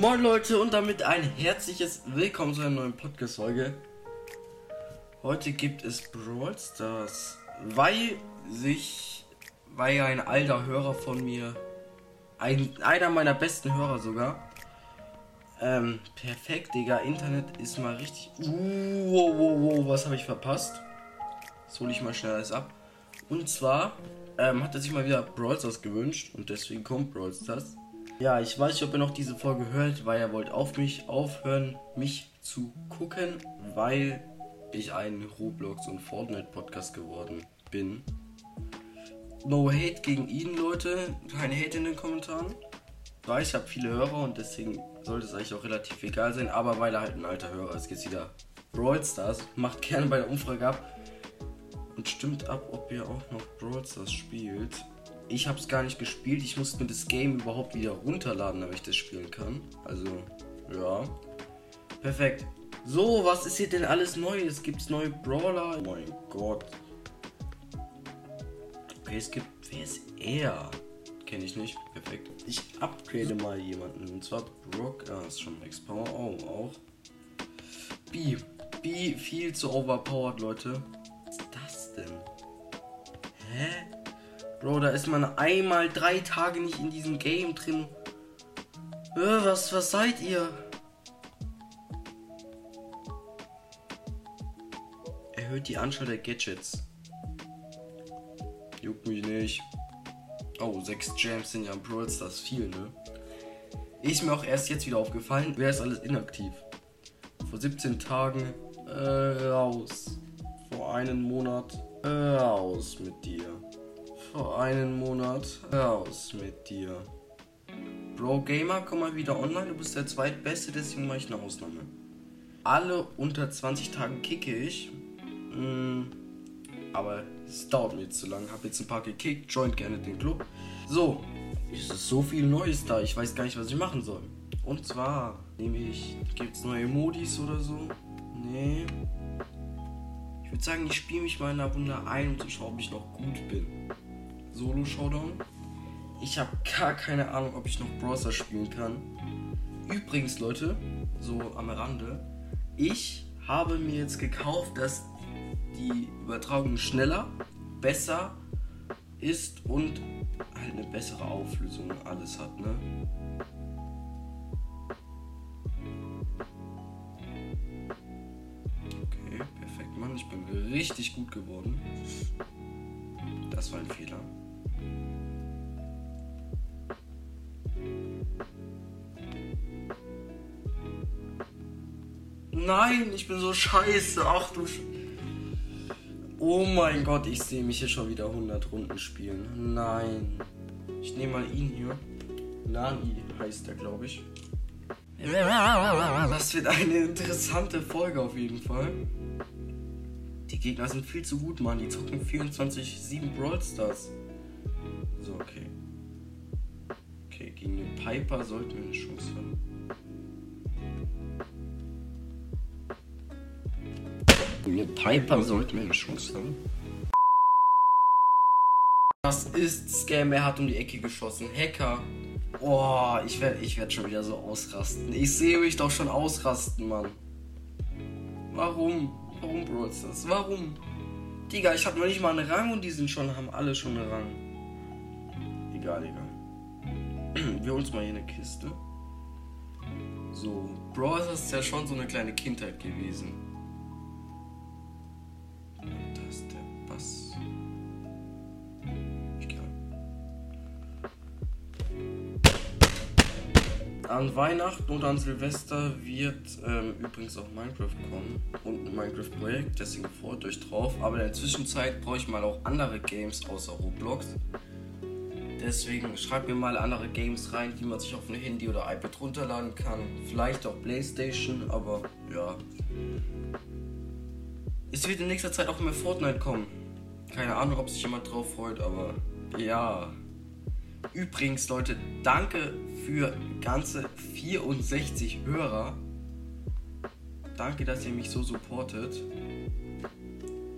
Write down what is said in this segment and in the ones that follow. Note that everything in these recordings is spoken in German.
Moin Leute und damit ein herzliches Willkommen zu einer neuen Podcast-Folge. Heute gibt es Brawl Stars, weil sich, weil ein alter Hörer von mir, ein, einer meiner besten Hörer sogar, ähm, perfekt, Digga, Internet ist mal richtig, uh, wow, wow, wow, was habe ich verpasst? Das hole ich mal schnell alles ab. Und zwar ähm, hat er sich mal wieder Brawl Stars gewünscht und deswegen kommt Brawl Stars. Ja, ich weiß nicht, ob ihr noch diese Folge hört, weil er wollte auf mich aufhören, mich zu gucken, weil ich ein Roblox und Fortnite Podcast geworden bin. No hate gegen ihn, Leute. Kein Hate in den Kommentaren. Weiß, ich habe viele Hörer und deswegen sollte es eigentlich auch relativ egal sein, aber weil er halt ein alter Hörer ist, geht's wieder. Brawl Stars macht gerne bei der Umfrage ab und stimmt ab, ob ihr auch noch Brawl Stars spielt. Ich habe es gar nicht gespielt. Ich musste mir das Game überhaupt wieder runterladen, damit ich das spielen kann. Also, ja. Perfekt. So, was ist hier denn alles Neues? Gibt es neue Brawler? Oh mein Gott. Okay, es gibt. Wer ist er? Kenne ich nicht. Perfekt. Ich upgrade mal jemanden. Und zwar Brock. Ah, ist schon Max Power. Oh, auch. B. B viel zu overpowered, Leute. Was ist das denn? Hä? Bro, da ist man einmal drei Tage nicht in diesem Game drin. Äh, was, was seid ihr? Erhöht die Anzahl der Gadgets. Juckt mich nicht. Oh, sechs Gems sind ja im Brawl Stars viel, ne? Ist mir auch erst jetzt wieder aufgefallen. Wer ist alles inaktiv? Vor 17 Tagen äh, raus. Vor einem Monat äh, raus mit dir. Vor einem Monat raus mit dir. Bro Gamer, komm mal wieder online. Du bist der zweitbeste, deswegen mache ich eine Ausnahme. Alle unter 20 Tagen kicke ich. Mm, aber es dauert mir zu lang. Hab jetzt ein paar gekickt. Joint gerne den Club. So, es ist so viel Neues da. Ich weiß gar nicht, was ich machen soll. Und zwar nehme ich. Gibt es neue Modis oder so? Nee. Ich würde sagen, ich spiele mich mal in der Runde ein, um zu schauen, ob ich noch gut bin. Solo Showdown. Ich habe gar keine Ahnung, ob ich noch Browser spielen kann. Übrigens, Leute, so am Rande, ich habe mir jetzt gekauft, dass die Übertragung schneller, besser ist und halt eine bessere Auflösung alles hat, ne? Okay, perfekt, Mann. Ich bin richtig gut geworden. Das war ein Fehler. Nein, ich bin so scheiße. Ach du Sch Oh mein Gott, ich sehe mich hier schon wieder 100 Runden spielen. Nein. Ich nehme mal ihn hier. Nani heißt er, glaube ich. Das wird eine interessante Folge auf jeden Fall. Die Gegner sind viel zu gut, Mann. Die zocken 24-7 Brawl Stars. So, okay. Okay, gegen den Piper sollten wir eine Chance haben. Gegen den Piper sollten wir eine Chance haben. Das ist Scam, er hat um die Ecke geschossen. Hacker. Oh, ich werde ich werd schon wieder so ausrasten. Ich sehe mich doch schon ausrasten, Mann. Warum? Warum Brawl Stars? Warum? Digga, ich habe noch nicht mal einen Rang und die sind schon, haben alle schon einen Rang. Egal, egal. Wir holen uns mal hier eine Kiste. So, Brawl Stars ist ja schon so eine kleine Kindheit gewesen. Das ist der An Weihnachten und an Silvester wird ähm, übrigens auch Minecraft kommen und ein Minecraft-Projekt, deswegen freut euch drauf. Aber in der Zwischenzeit brauche ich mal auch andere Games außer Roblox. Deswegen schreibt mir mal andere Games rein, die man sich auf ein Handy oder iPad runterladen kann. Vielleicht auch Playstation, aber ja. Es wird in nächster Zeit auch mehr Fortnite kommen. Keine Ahnung, ob sich jemand drauf freut, aber ja. Übrigens, Leute, danke für ganze 64 Hörer. Danke, dass ihr mich so supportet.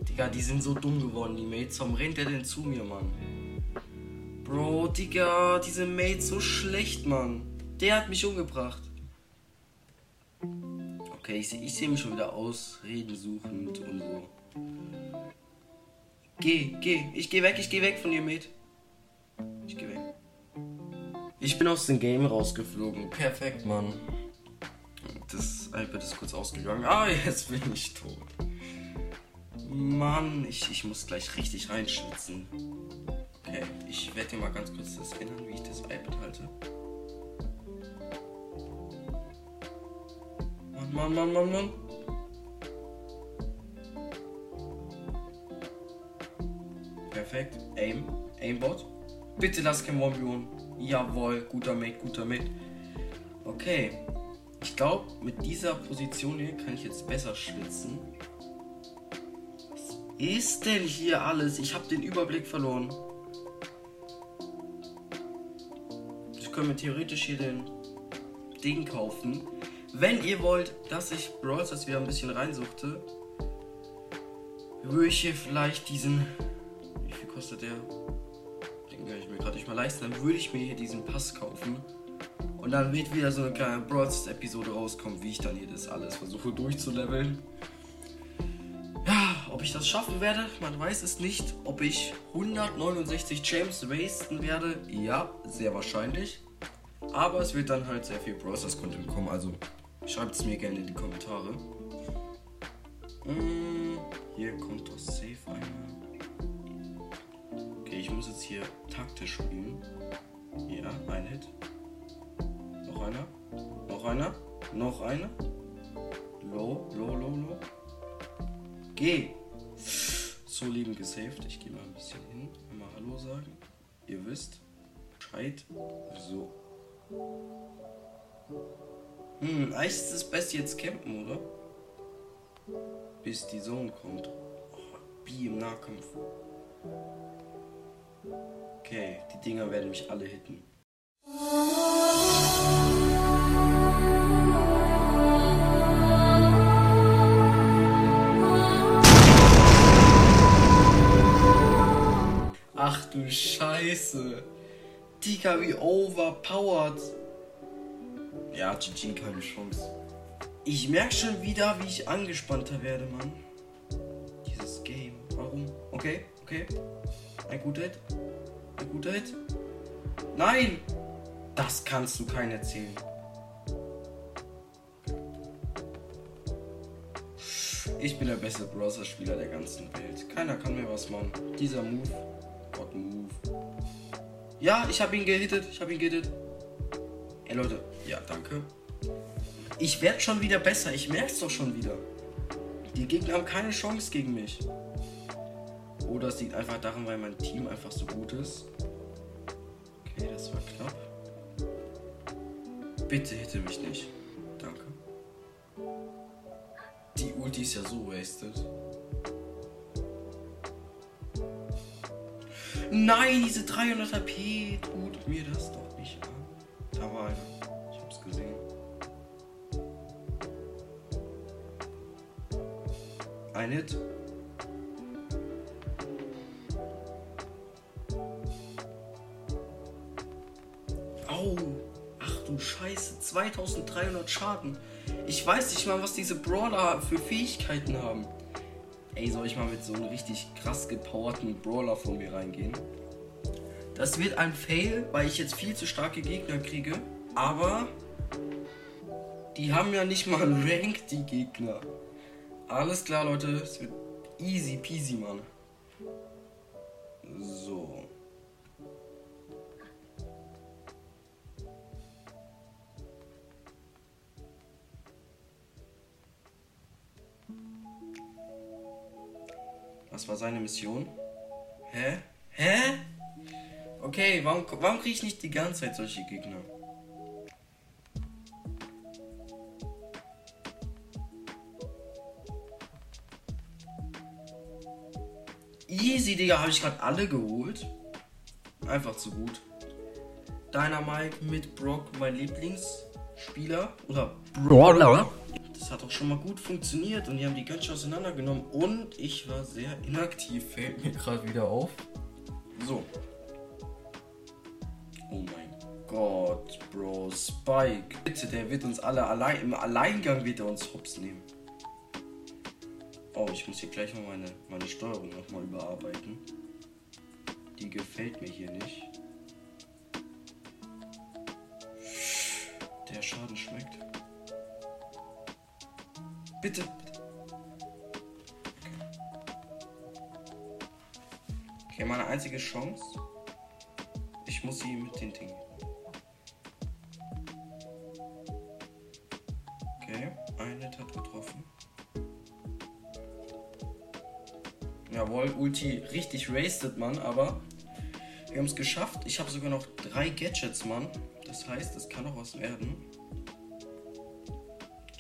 Digga, die sind so dumm geworden, die Mates. Warum rennt der denn zu mir, Mann? Bro, Digga, diese Mates so schlecht, Mann. Der hat mich umgebracht. Okay, ich, ich sehe mich schon wieder ausreden suchend und so. Geh, geh, ich geh weg, ich geh weg von dir, Mate. Ich geh weg. Ich bin aus dem Game rausgeflogen. Perfekt, Mann. Das iPad ist kurz ausgegangen. Ah, jetzt bin ich tot. Mann, ich, ich muss gleich richtig reinschwitzen. Okay, ich werde dir mal ganz kurz das erinnern, wie ich das iPad halte. Mann, Mann, Mann, Mann, Mann. Perfekt. Aim. Aimbot. Bitte lass kein 1 Jawohl, guter Mate, guter Mate. Okay. Ich glaube, mit dieser Position hier kann ich jetzt besser schwitzen. Was ist denn hier alles? Ich habe den Überblick verloren. Ich könnte theoretisch hier den Ding kaufen. Wenn ihr wollt, dass ich Brawl Stars wieder ein bisschen reinsuchte, würde ich hier vielleicht diesen. Wie viel kostet der? Den kann ich mir gerade nicht mal leisten. Dann würde ich mir hier diesen Pass kaufen. Und dann wird wieder so eine kleine Brawl Stars Episode rauskommen, wie ich dann hier das alles versuche durchzuleveln. Ja, ob ich das schaffen werde, man weiß es nicht. Ob ich 169 Gems wasten werde, ja, sehr wahrscheinlich. Aber es wird dann halt sehr viel Brawl Stars Content kommen, also schreibt es mir gerne in die Kommentare. Mm, hier kommt. Okay, ich muss jetzt hier taktisch spielen. Ja, ein Hit. Noch einer. Noch einer. Noch einer. Low, low, low, low. Geh. So lieben gesaved. Ich gehe mal ein bisschen hin. Einmal Hallo sagen. Ihr wisst. Bescheid. So. Hm, eigentlich ist das Beste jetzt campen, oder? Bis die Zone kommt. Oh, B im Nahkampf. Okay, die Dinger werden mich alle hitten. Ach du Scheiße. Digga, wie overpowered. Ja, GG, keine Chance. Ich merke schon wieder, wie ich angespannter werde, Mann. Dieses Game. Warum? Okay, okay. Ein guter Hit. Guter Hit. Nein! Das kannst du keinen erzählen. Ich bin der beste Browser-Spieler der ganzen Welt. Keiner kann mir was machen. Dieser Move. Gott, Move. Ja, ich habe ihn gehittet. Ich habe ihn gehittet. Ey, Leute. Ja, danke. Ich werde schon wieder besser. Ich merke es doch schon wieder. Die Gegner haben keine Chance gegen mich. Oder es liegt einfach daran, weil mein Team einfach so gut ist. Okay, das war knapp. Bitte hitte mich nicht. Danke. Die Ulti ist ja so wasted. Nein, diese 300 HP tut mir das doch nicht an. Da war einer. Ich hab's gesehen. Ein Hit. 2300 Schaden. Ich weiß nicht mal, was diese Brawler für Fähigkeiten haben. Ey, soll ich mal mit so einem richtig krass gepowerten Brawler von mir reingehen? Das wird ein Fail, weil ich jetzt viel zu starke Gegner kriege. Aber die haben ja nicht mal einen Rank, die Gegner. Alles klar, Leute. Es wird easy peasy, Mann. So. Was war seine Mission? Hä? Hä? Okay, warum, warum kriege ich nicht die ganze Zeit solche Gegner? Easy, Digga, habe ich gerade alle geholt. Einfach zu gut. Dynamite mit Brock, mein Lieblingsspieler. Oder Brawler. Hat auch schon mal gut funktioniert und die haben die ganz auseinandergenommen. Und ich war sehr inaktiv, fällt mir gerade wieder auf. So. Oh mein Gott, Bro. Spike. Bitte, der wird uns alle allein. Im Alleingang wird er uns hops nehmen. Oh, ich muss hier gleich mal meine, meine Steuerung nochmal überarbeiten. Die gefällt mir hier nicht. Der Schaden schmeckt. Bitte. Okay. meine einzige Chance. Ich muss sie mit den Dingen. Okay, ein Hit hat getroffen. Jawohl, Ulti richtig wasted, Mann, aber wir haben es geschafft. Ich habe sogar noch drei Gadgets, Mann. Das heißt, es kann noch was werden.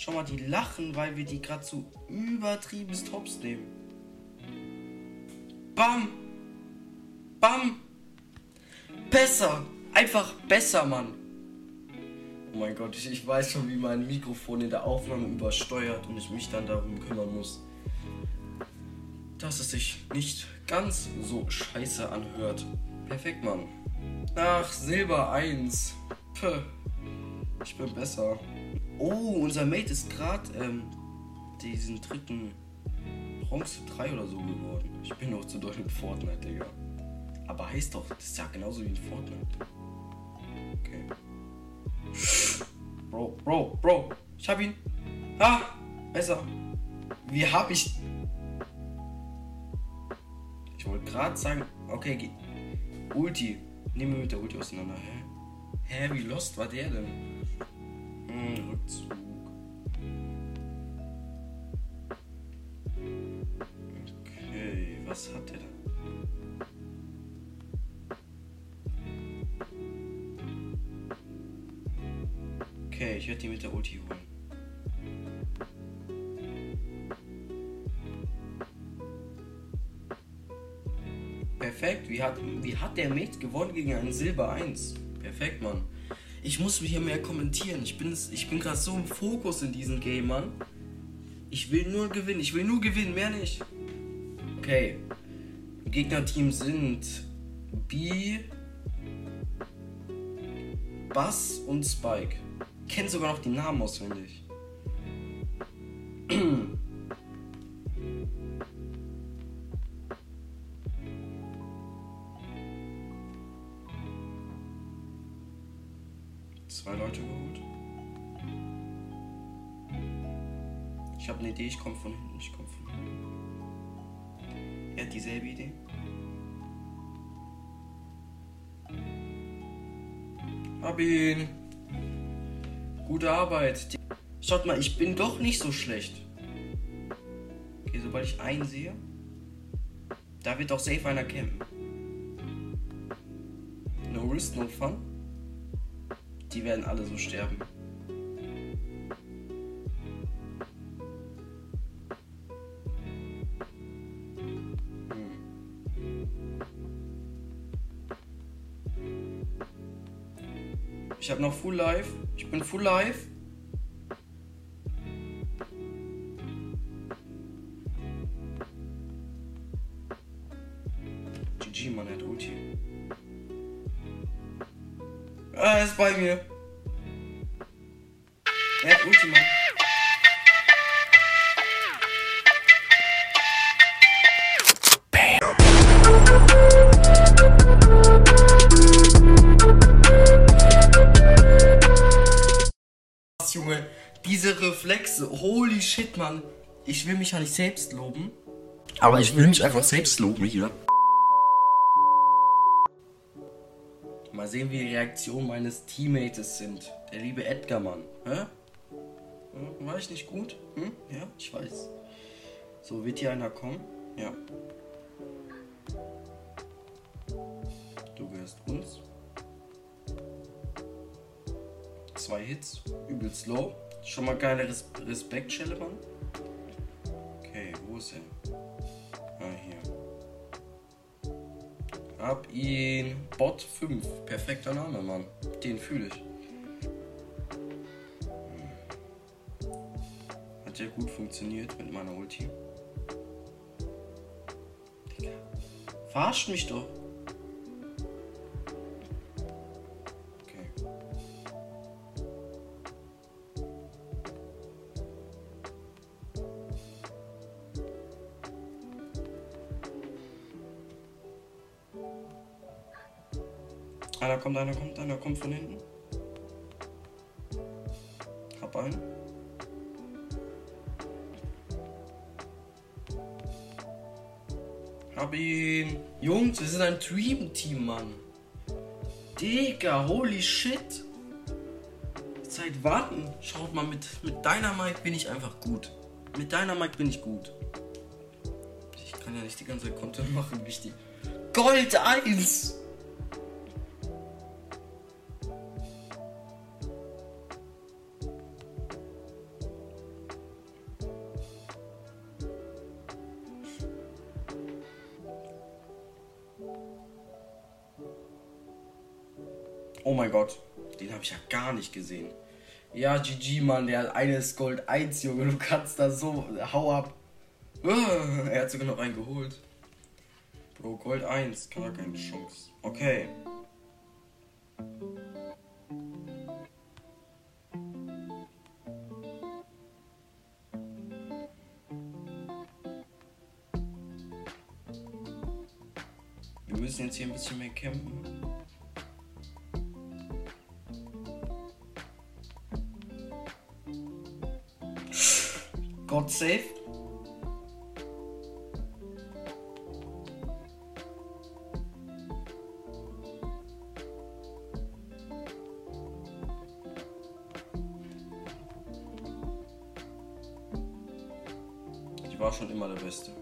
Schau mal, die lachen, weil wir die gerade so übertrieben Tops nehmen. Bam! Bam! Besser! Einfach besser, Mann! Oh mein Gott, ich, ich weiß schon, wie mein Mikrofon in der Aufnahme übersteuert und ich mich dann darum kümmern muss dass es sich nicht ganz so scheiße anhört. Perfekt, Mann. Ach, Silber 1. Puh. Ich bin besser. Oh, unser Mate ist gerade ähm, diesen dritten Bronze 3 oder so geworden. Ich bin noch zu doll mit Fortnite, Digga. Aber heißt doch, das ist ja genauso wie in Fortnite. Okay. Bro, Bro, Bro. Ich hab ihn. Ah, besser. Wie hab ich ich wollte gerade sagen, okay, geh. Ulti. Nehmen wir mit der Ulti auseinander. Hä? Hä, wie lost war der denn? Rückzug. Okay, was hat der denn? Okay, ich werde die mit der Ulti holen. Perfekt. Wie hat, wie hat der Mate gewonnen gegen einen Silber 1? Perfekt, Mann. Ich muss hier mehr kommentieren. Ich bin, ich bin gerade so im Fokus in diesem Game, Mann. Ich will nur gewinnen. Ich will nur gewinnen, mehr nicht. Okay. Gegnerteam sind B, Bass und Spike. Kennt sogar noch die Namen auswendig. Idee, ich komme von hinten, ich komme von hinten. Er hat dieselbe Idee. Hab ihn. Gute Arbeit. Schaut mal, ich bin doch nicht so schlecht. Okay, sobald ich einen sehe, da wird doch safe einer campen. No risk, no fun. Die werden alle so sterben. Ich habe noch Full Life. Ich bin Full Life. GG, Mann, er hat Ulti. Ah, er ist bei mir. Er hat Ultima. Junge, diese Reflexe, holy shit, Mann. Ich will mich ja nicht selbst loben. Aber ich will mich einfach selbst loben hier. Mal sehen, wie die Reaktionen meines Teammates sind. Der liebe Edgar, Mann. Hä? Hm, war ich nicht gut? Hm? Ja, ich weiß. So, wird hier einer kommen? Ja. Du gehörst uns. Zwei Hits, übelst low. Schon mal geile Res Respekt-Schelle, Mann. Okay, wo ist er? Ah, hier. Hab ihn. Bot 5. Perfekter Name, Mann. Den fühle ich. Hm. Hat ja gut funktioniert mit meiner Ulti. Digga. Verarscht mich doch. Einer kommt, einer kommt, einer kommt von hinten. Hab einen. Hab ihn. Jungs, wir sind ein Dream-Team, Mann. Digga, holy shit. Zeit warten. Schaut mal, mit, mit Dynamite bin ich einfach gut. Mit Dynamite bin ich gut. Ich kann ja nicht die ganze Zeit Content machen, wie ich die. Gold 1! Gott, den habe ich ja gar nicht gesehen. Ja, GG, Mann, der eine ist Gold 1, Junge, du kannst da so, hau ab. Uh, er hat sogar noch einen geholt. Bro, Gold 1, gar keine Chance. Okay. Wir müssen jetzt hier ein bisschen mehr campen. God save. Ich war schon immer der Beste.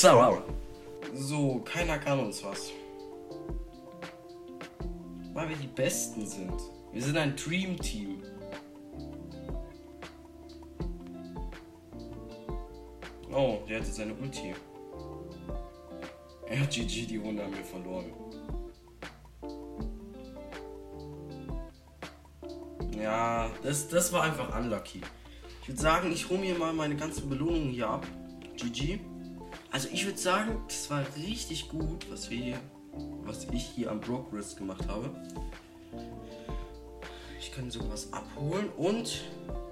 Besser! So, keiner kann uns was. Weil wir die Besten sind. Wir sind ein Dream Team. Oh, der hatte seine Ulti. Ja, GG, die Runde haben wir verloren. Ja, das, das war einfach unlucky. Ich würde sagen, ich hole mir mal meine ganzen Belohnungen hier ab. GG. Also ich würde sagen, das war richtig gut, was wir hier, was ich hier am Progress gemacht habe. Ich kann sowas abholen und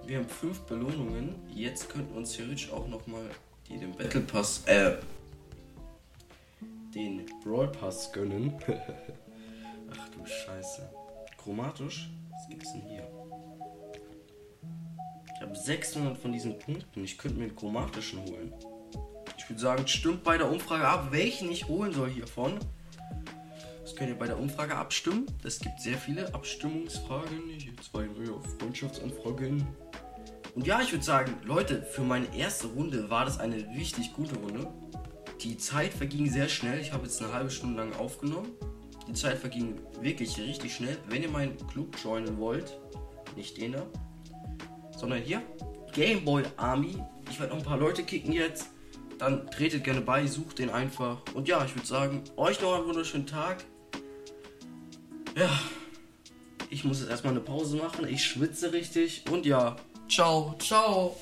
wir haben fünf Belohnungen. Jetzt könnten uns theoretisch auch noch mal die den Battle Pass, äh, den Brawl Pass gönnen. Ach du Scheiße. Chromatisch? Was gibt's denn hier? Ich habe 600 von diesen Punkten. Ich könnte mir einen chromatischen holen. Ich würde sagen, stimmt bei der Umfrage ab, welchen ich holen soll hiervon. Das könnt ihr bei der Umfrage abstimmen. Es gibt sehr viele Abstimmungsfragen. Hier zwei neue Freundschaftsanfragen. Und ja, ich würde sagen, Leute, für meine erste Runde war das eine richtig gute Runde. Die Zeit verging sehr schnell. Ich habe jetzt eine halbe Stunde lang aufgenommen. Die Zeit verging wirklich richtig schnell. Wenn ihr meinen Club joinen wollt, nicht den da, sondern hier, Gameboy Army. Ich werde noch ein paar Leute kicken jetzt. Dann tretet gerne bei, sucht den einfach. Und ja, ich würde sagen, euch noch einen wunderschönen Tag. Ja, ich muss jetzt erstmal eine Pause machen. Ich schwitze richtig. Und ja, ciao, ciao.